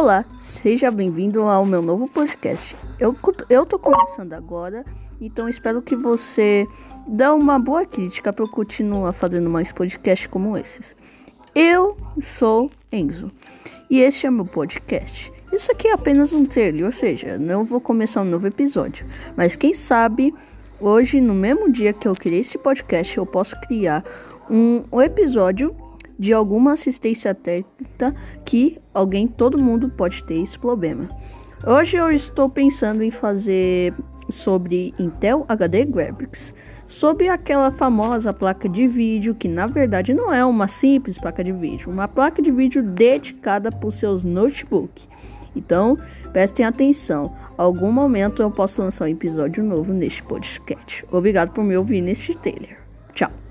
Olá, seja bem-vindo ao meu novo podcast. Eu, eu tô começando agora, então espero que você dê uma boa crítica para eu continuar fazendo mais podcasts como esses. Eu sou Enzo e este é meu podcast. Isso aqui é apenas um trailer, ou seja, não vou começar um novo episódio, mas quem sabe hoje, no mesmo dia que eu criei esse podcast, eu posso criar um, um episódio de alguma assistência técnica que alguém, todo mundo pode ter esse problema. Hoje eu estou pensando em fazer sobre Intel HD Graphics, sobre aquela famosa placa de vídeo que na verdade não é uma simples placa de vídeo, uma placa de vídeo dedicada para os seus notebooks. Então, prestem atenção. Algum momento eu posso lançar um episódio novo neste podcast. Obrigado por me ouvir neste trailer. Tchau.